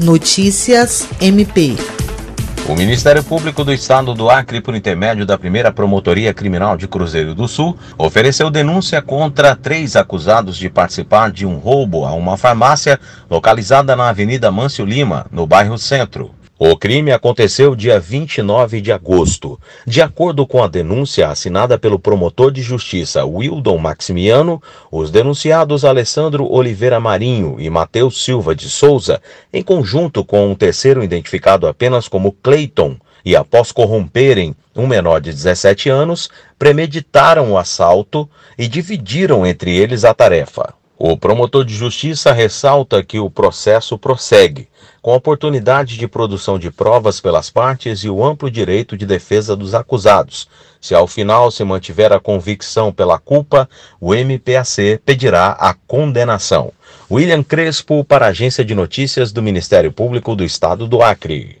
Notícias MP. O Ministério Público do Estado do Acre, por intermédio da primeira Promotoria Criminal de Cruzeiro do Sul, ofereceu denúncia contra três acusados de participar de um roubo a uma farmácia localizada na Avenida Mâncio Lima, no bairro Centro. O crime aconteceu dia 29 de agosto. De acordo com a denúncia assinada pelo promotor de justiça Wildon Maximiano, os denunciados Alessandro Oliveira Marinho e Matheus Silva de Souza, em conjunto com um terceiro identificado apenas como Clayton, e após corromperem um menor de 17 anos, premeditaram o assalto e dividiram entre eles a tarefa. O promotor de justiça ressalta que o processo prossegue, com oportunidade de produção de provas pelas partes e o amplo direito de defesa dos acusados. Se ao final se mantiver a convicção pela culpa, o MPAC pedirá a condenação. William Crespo, para a Agência de Notícias do Ministério Público do Estado do Acre.